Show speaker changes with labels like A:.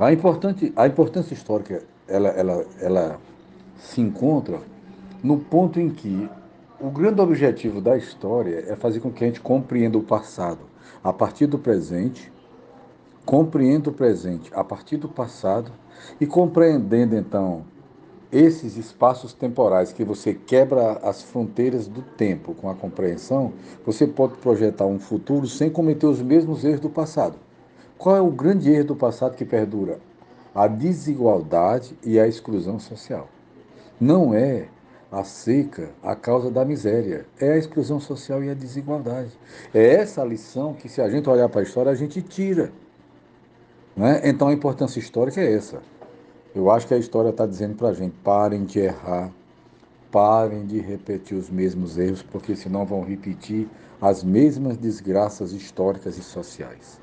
A: A, importante, a importância histórica ela, ela, ela se encontra no ponto em que o grande objetivo da história é fazer com que a gente compreenda o passado a partir do presente, compreenda o presente a partir do passado e compreendendo então esses espaços temporais que você quebra as fronteiras do tempo com a compreensão, você pode projetar um futuro sem cometer os mesmos erros do passado. Qual é o grande erro do passado que perdura? A desigualdade e a exclusão social. Não é a seca a causa da miséria, é a exclusão social e a desigualdade. É essa a lição que, se a gente olhar para a história, a gente tira. Né? Então a importância histórica é essa. Eu acho que a história está dizendo para a gente: parem de errar, parem de repetir os mesmos erros, porque senão vão repetir as mesmas desgraças históricas e sociais.